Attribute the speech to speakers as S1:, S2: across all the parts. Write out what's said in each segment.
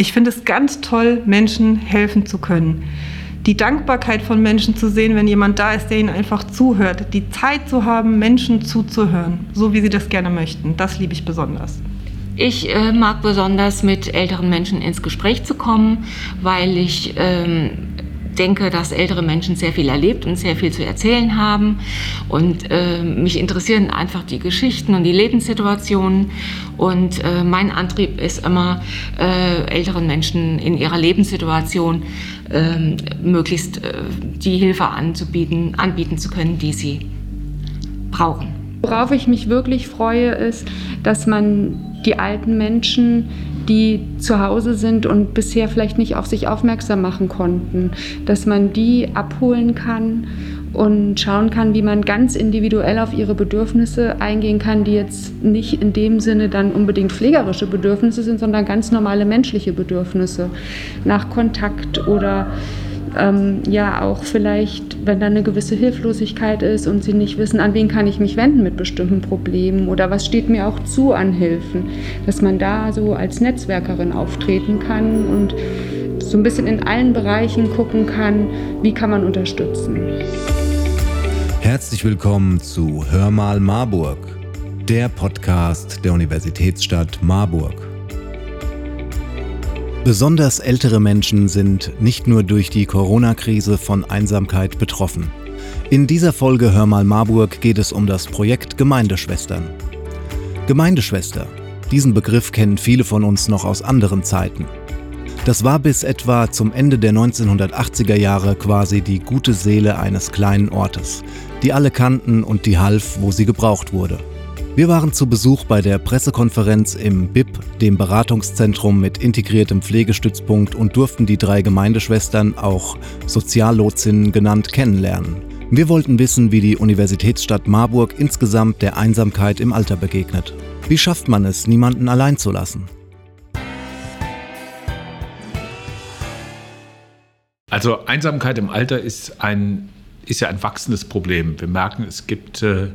S1: Ich finde es ganz toll, Menschen helfen zu können. Die Dankbarkeit von Menschen zu sehen, wenn jemand da ist, der ihnen einfach zuhört. Die Zeit zu haben, Menschen zuzuhören, so wie sie das gerne möchten. Das liebe ich besonders.
S2: Ich äh, mag besonders mit älteren Menschen ins Gespräch zu kommen, weil ich ähm, denke, dass ältere Menschen sehr viel erlebt und sehr viel zu erzählen haben. Und äh, mich interessieren einfach die Geschichten und die Lebenssituationen. Und äh, mein Antrieb ist immer, äh, älteren Menschen in ihrer Lebenssituation ähm, möglichst äh, die Hilfe anzubieten, anbieten zu können, die sie brauchen.
S3: Worauf ich mich wirklich freue, ist, dass man die alten Menschen, die zu Hause sind und bisher vielleicht nicht auf sich aufmerksam machen konnten, dass man die abholen kann und schauen kann, wie man ganz individuell auf ihre Bedürfnisse eingehen kann, die jetzt nicht in dem Sinne dann unbedingt pflegerische Bedürfnisse sind, sondern ganz normale menschliche Bedürfnisse. Nach Kontakt oder ähm, ja auch vielleicht, wenn da eine gewisse Hilflosigkeit ist und sie nicht wissen, an wen kann ich mich wenden mit bestimmten Problemen oder was steht mir auch zu an Hilfen, dass man da so als Netzwerkerin auftreten kann und so ein bisschen in allen Bereichen gucken kann, wie kann man unterstützen.
S4: Herzlich willkommen zu Hör mal Marburg, der Podcast der Universitätsstadt Marburg. Besonders ältere Menschen sind nicht nur durch die Corona-Krise von Einsamkeit betroffen. In dieser Folge Hör mal Marburg geht es um das Projekt Gemeindeschwestern. Gemeindeschwester. Diesen Begriff kennen viele von uns noch aus anderen Zeiten. Das war bis etwa zum Ende der 1980er Jahre quasi die gute Seele eines kleinen Ortes, die alle kannten und die half, wo sie gebraucht wurde. Wir waren zu Besuch bei der Pressekonferenz im BIP, dem Beratungszentrum mit integriertem Pflegestützpunkt und durften die drei Gemeindeschwestern, auch Soziallotsinnen genannt, kennenlernen. Wir wollten wissen, wie die Universitätsstadt Marburg insgesamt der Einsamkeit im Alter begegnet. Wie schafft man es, niemanden allein zu lassen?
S5: Also Einsamkeit im Alter ist ein ist ja ein wachsendes Problem. Wir merken, es gibt äh,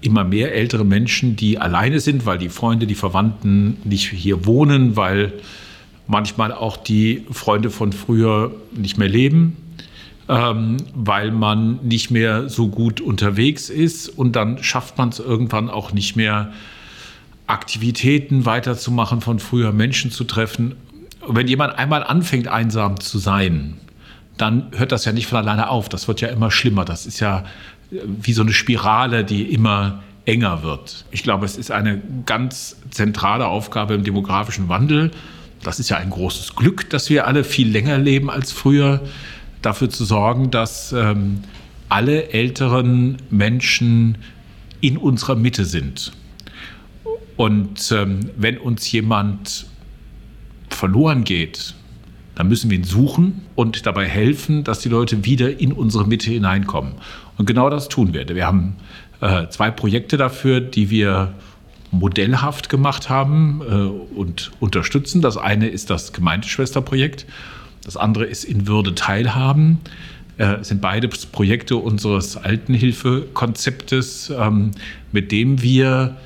S5: immer mehr ältere Menschen, die alleine sind, weil die Freunde, die Verwandten nicht hier wohnen, weil manchmal auch die Freunde von früher nicht mehr leben, ähm, weil man nicht mehr so gut unterwegs ist und dann schafft man es irgendwann auch nicht mehr, Aktivitäten weiterzumachen, von früher Menschen zu treffen. Wenn jemand einmal anfängt, einsam zu sein, dann hört das ja nicht von alleine auf. Das wird ja immer schlimmer. Das ist ja wie so eine Spirale, die immer enger wird. Ich glaube, es ist eine ganz zentrale Aufgabe im demografischen Wandel. Das ist ja ein großes Glück, dass wir alle viel länger leben als früher, dafür zu sorgen, dass ähm, alle älteren Menschen in unserer Mitte sind. Und ähm, wenn uns jemand verloren geht, dann müssen wir ihn suchen und dabei helfen, dass die Leute wieder in unsere Mitte hineinkommen. Und genau das tun wir. Wir haben äh, zwei Projekte dafür, die wir modellhaft gemacht haben äh, und unterstützen. Das eine ist das Gemeindeschwesterprojekt. Das andere ist in Würde teilhaben. Äh, sind beide Projekte unseres Altenhilfekonzeptes, ähm, mit dem wir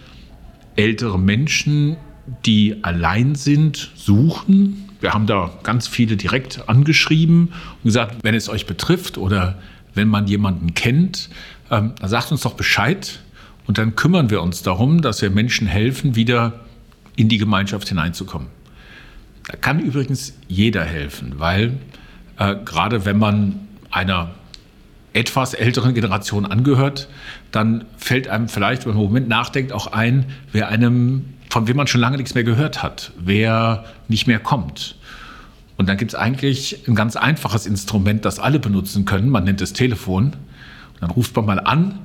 S5: ältere Menschen, die allein sind, suchen. Wir haben da ganz viele direkt angeschrieben und gesagt, wenn es euch betrifft oder wenn man jemanden kennt, ähm, dann sagt uns doch Bescheid und dann kümmern wir uns darum, dass wir Menschen helfen, wieder in die Gemeinschaft hineinzukommen. Da kann übrigens jeder helfen, weil äh, gerade wenn man einer etwas älteren Generation angehört, dann fällt einem vielleicht, wenn man einen Moment nachdenkt, auch ein, wer einem, von wem man schon lange nichts mehr gehört hat, wer nicht mehr kommt. Und dann gibt es eigentlich ein ganz einfaches Instrument, das alle benutzen können. Man nennt es Telefon. Und dann ruft man mal an.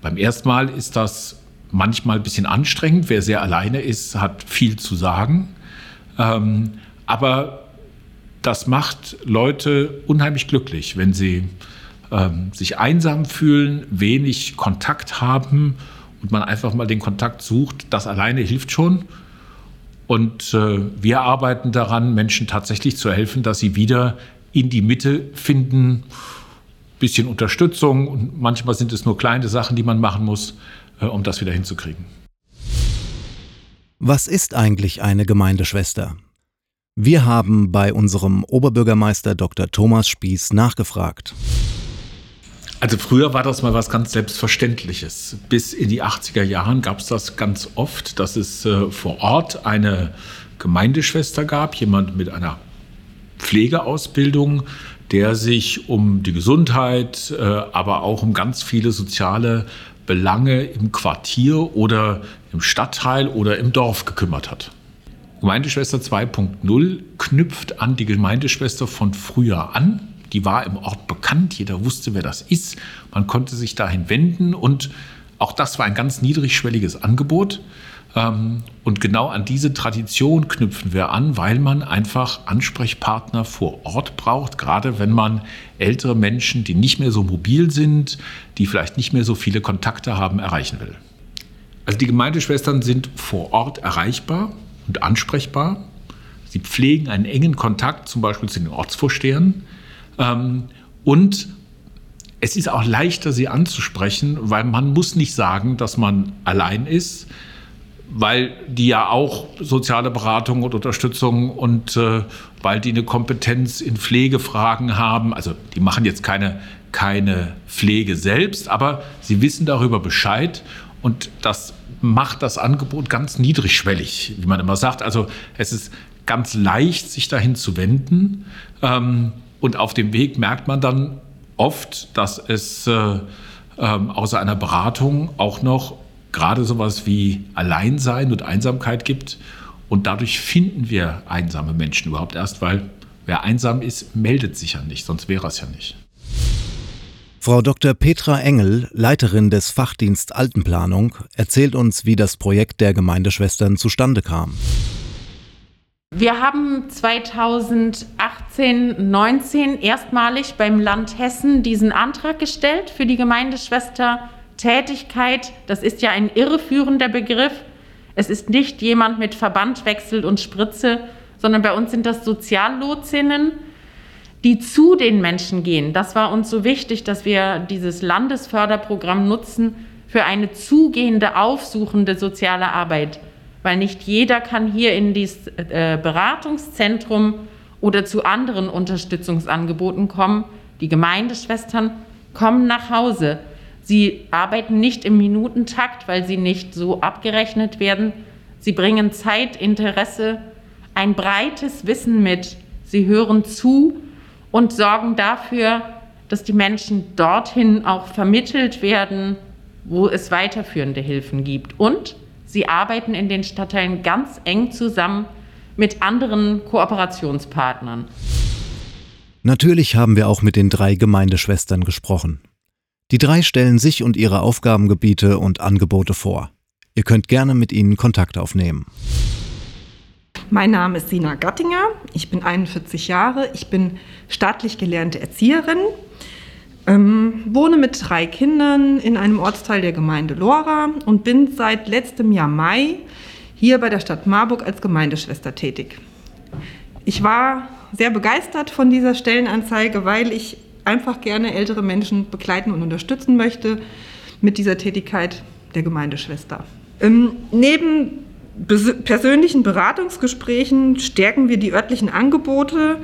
S5: Beim ersten Mal ist das manchmal ein bisschen anstrengend. Wer sehr alleine ist, hat viel zu sagen. Ähm, aber das macht Leute unheimlich glücklich, wenn sie ähm, sich einsam fühlen, wenig Kontakt haben und man einfach mal den Kontakt sucht. Das alleine hilft schon. Und äh, wir arbeiten daran, Menschen tatsächlich zu helfen, dass sie wieder in die Mitte finden. Bisschen Unterstützung und manchmal sind es nur kleine Sachen, die man machen muss, äh, um das wieder hinzukriegen.
S4: Was ist eigentlich eine Gemeindeschwester? Wir haben bei unserem Oberbürgermeister Dr. Thomas Spieß nachgefragt.
S5: Also früher war das mal was ganz Selbstverständliches. Bis in die 80er Jahren gab es das ganz oft, dass es äh, vor Ort eine Gemeindeschwester gab, jemand mit einer Pflegeausbildung, der sich um die Gesundheit, äh, aber auch um ganz viele soziale Belange im Quartier oder im Stadtteil oder im Dorf gekümmert hat. Gemeindeschwester 2.0 knüpft an die Gemeindeschwester von früher an. Die war im Ort bekannt, jeder wusste, wer das ist. Man konnte sich dahin wenden und auch das war ein ganz niedrigschwelliges Angebot. Ähm, und genau an diese Tradition knüpfen wir an, weil man einfach Ansprechpartner vor Ort braucht, gerade wenn man ältere Menschen, die nicht mehr so mobil sind, die vielleicht nicht mehr so viele Kontakte haben, erreichen will. Also die Gemeindeschwestern sind vor Ort erreichbar und ansprechbar. Sie pflegen einen engen Kontakt zum Beispiel zu den Ortsvorstehern. Ähm, und es ist auch leichter, sie anzusprechen, weil man muss nicht sagen, dass man allein ist, weil die ja auch soziale Beratung und Unterstützung und äh, weil die eine Kompetenz in Pflegefragen haben. Also die machen jetzt keine, keine Pflege selbst, aber sie wissen darüber Bescheid und das macht das Angebot ganz niedrigschwellig, wie man immer sagt. Also es ist ganz leicht, sich dahin zu wenden. Ähm, und auf dem Weg merkt man dann oft, dass es äh, ähm, außer einer Beratung auch noch gerade sowas wie Alleinsein und Einsamkeit gibt. Und dadurch finden wir einsame Menschen überhaupt erst, weil wer einsam ist, meldet sich ja nicht, sonst wäre es ja nicht.
S4: Frau Dr. Petra Engel, Leiterin des Fachdienst Altenplanung, erzählt uns, wie das Projekt der Gemeindeschwestern zustande kam.
S6: Wir haben 2018, 19 erstmalig beim Land Hessen diesen Antrag gestellt für die Gemeindeschwester-Tätigkeit. Das ist ja ein irreführender Begriff. Es ist nicht jemand mit Verbandwechsel und Spritze, sondern bei uns sind das Soziallotsinnen die zu den Menschen gehen. Das war uns so wichtig, dass wir dieses Landesförderprogramm nutzen für eine zugehende, aufsuchende soziale Arbeit. Weil nicht jeder kann hier in dieses äh, Beratungszentrum oder zu anderen Unterstützungsangeboten kommen. Die Gemeindeschwestern kommen nach Hause. Sie arbeiten nicht im Minutentakt, weil sie nicht so abgerechnet werden. Sie bringen Zeit, Interesse, ein breites Wissen mit. Sie hören zu und sorgen dafür, dass die Menschen dorthin auch vermittelt werden, wo es weiterführende Hilfen gibt. Und sie arbeiten in den Stadtteilen ganz eng zusammen mit anderen Kooperationspartnern.
S4: Natürlich haben wir auch mit den drei Gemeindeschwestern gesprochen. Die drei stellen sich und ihre Aufgabengebiete und Angebote vor. Ihr könnt gerne mit ihnen Kontakt aufnehmen.
S3: Mein Name ist Sina Gattinger, ich bin 41 Jahre, ich bin staatlich gelernte Erzieherin, ähm, wohne mit drei Kindern in einem Ortsteil der Gemeinde Lora und bin seit letztem Jahr Mai hier bei der Stadt Marburg als Gemeindeschwester tätig. Ich war sehr begeistert von dieser Stellenanzeige, weil ich einfach gerne ältere Menschen begleiten und unterstützen möchte mit dieser Tätigkeit der Gemeindeschwester. Ähm, neben persönlichen Beratungsgesprächen stärken wir die örtlichen Angebote.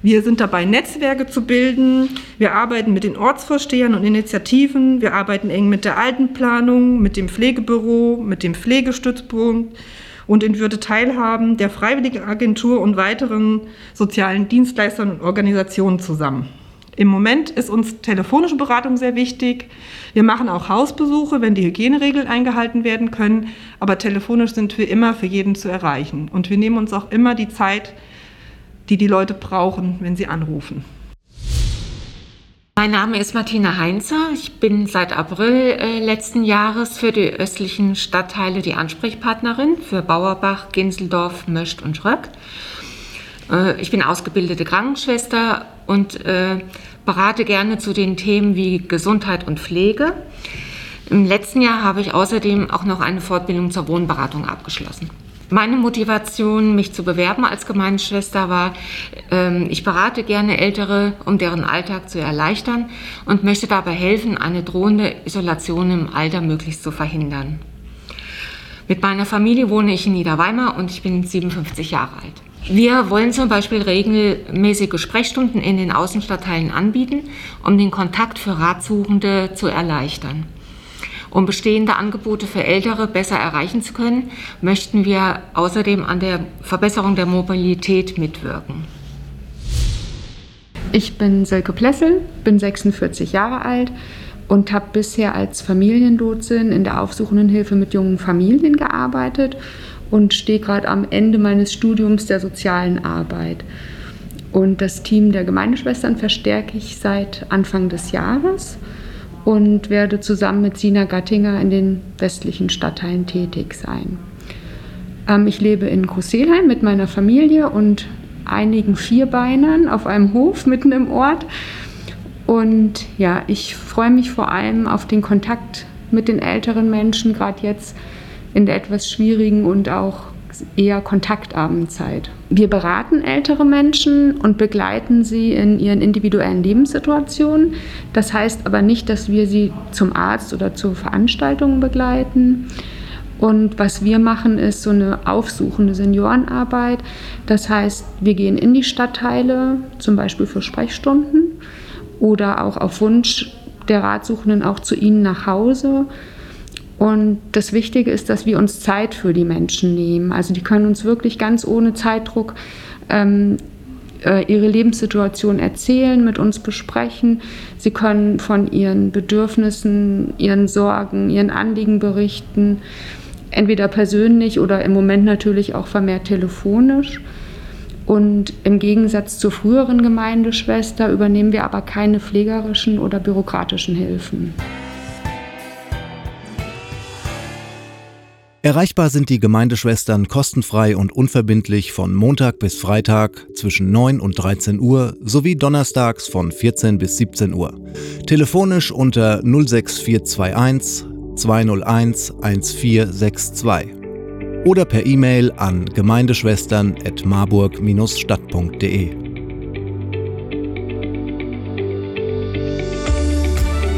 S3: Wir sind dabei, Netzwerke zu bilden. Wir arbeiten mit den Ortsvorstehern und Initiativen. Wir arbeiten eng mit der Altenplanung, mit dem Pflegebüro, mit dem Pflegestützpunkt und in Würde teilhaben der Freiwilligenagentur und weiteren sozialen Dienstleistern und Organisationen zusammen. Im Moment ist uns telefonische Beratung sehr wichtig. Wir machen auch Hausbesuche, wenn die Hygieneregeln eingehalten werden können. Aber telefonisch sind wir immer für jeden zu erreichen. Und wir nehmen uns auch immer die Zeit, die die Leute brauchen, wenn sie anrufen.
S2: Mein Name ist Martina Heinzer. Ich bin seit April äh, letzten Jahres für die östlichen Stadtteile die Ansprechpartnerin für Bauerbach, Ginseldorf, Möst und Schröck. Äh, ich bin ausgebildete Krankenschwester und äh, berate gerne zu den Themen wie Gesundheit und Pflege. Im letzten Jahr habe ich außerdem auch noch eine Fortbildung zur Wohnberatung abgeschlossen. Meine Motivation, mich zu bewerben als Gemeindeschwester, war, ähm, ich berate gerne Ältere, um deren Alltag zu erleichtern und möchte dabei helfen, eine drohende Isolation im Alter möglichst zu verhindern. Mit meiner Familie wohne ich in Niederweimar und ich bin 57 Jahre alt. Wir wollen zum Beispiel regelmäßige Sprechstunden in den Außenstadtteilen anbieten, um den Kontakt für Ratsuchende zu erleichtern. Um bestehende Angebote für Ältere besser erreichen zu können, möchten wir außerdem an der Verbesserung der Mobilität mitwirken.
S3: Ich bin Silke Plessel, bin 46 Jahre alt und habe bisher als Familienlotsin in der aufsuchenden Hilfe mit jungen Familien gearbeitet und stehe gerade am Ende meines Studiums der sozialen Arbeit. Und das Team der Gemeindeschwestern verstärke ich seit Anfang des Jahres und werde zusammen mit Sina Gattinger in den westlichen Stadtteilen tätig sein. Ähm, ich lebe in Großselheim mit meiner Familie und einigen Vierbeinern auf einem Hof mitten im Ort. Und ja, ich freue mich vor allem auf den Kontakt mit den älteren Menschen, gerade jetzt in der etwas schwierigen und auch eher kontaktarmen Zeit. Wir beraten ältere Menschen und begleiten sie in ihren individuellen Lebenssituationen. Das heißt aber nicht, dass wir sie zum Arzt oder zu Veranstaltungen begleiten. Und was wir machen, ist so eine aufsuchende Seniorenarbeit. Das heißt, wir gehen in die Stadtteile, zum Beispiel für Sprechstunden oder auch auf Wunsch der Ratsuchenden auch zu ihnen nach Hause und das Wichtige ist, dass wir uns Zeit für die Menschen nehmen. Also die können uns wirklich ganz ohne Zeitdruck ähm, äh, ihre Lebenssituation erzählen, mit uns besprechen. Sie können von ihren Bedürfnissen, ihren Sorgen, ihren Anliegen berichten, entweder persönlich oder im Moment natürlich auch vermehrt telefonisch. Und im Gegensatz zur früheren Gemeindeschwester übernehmen wir aber keine pflegerischen oder bürokratischen Hilfen.
S4: Erreichbar sind die Gemeindeschwestern kostenfrei und unverbindlich von Montag bis Freitag zwischen 9 und 13 Uhr sowie donnerstags von 14 bis 17 Uhr. Telefonisch unter 06421 201 1462 oder per E-Mail an gemeindeschwestern.marburg-stadt.de.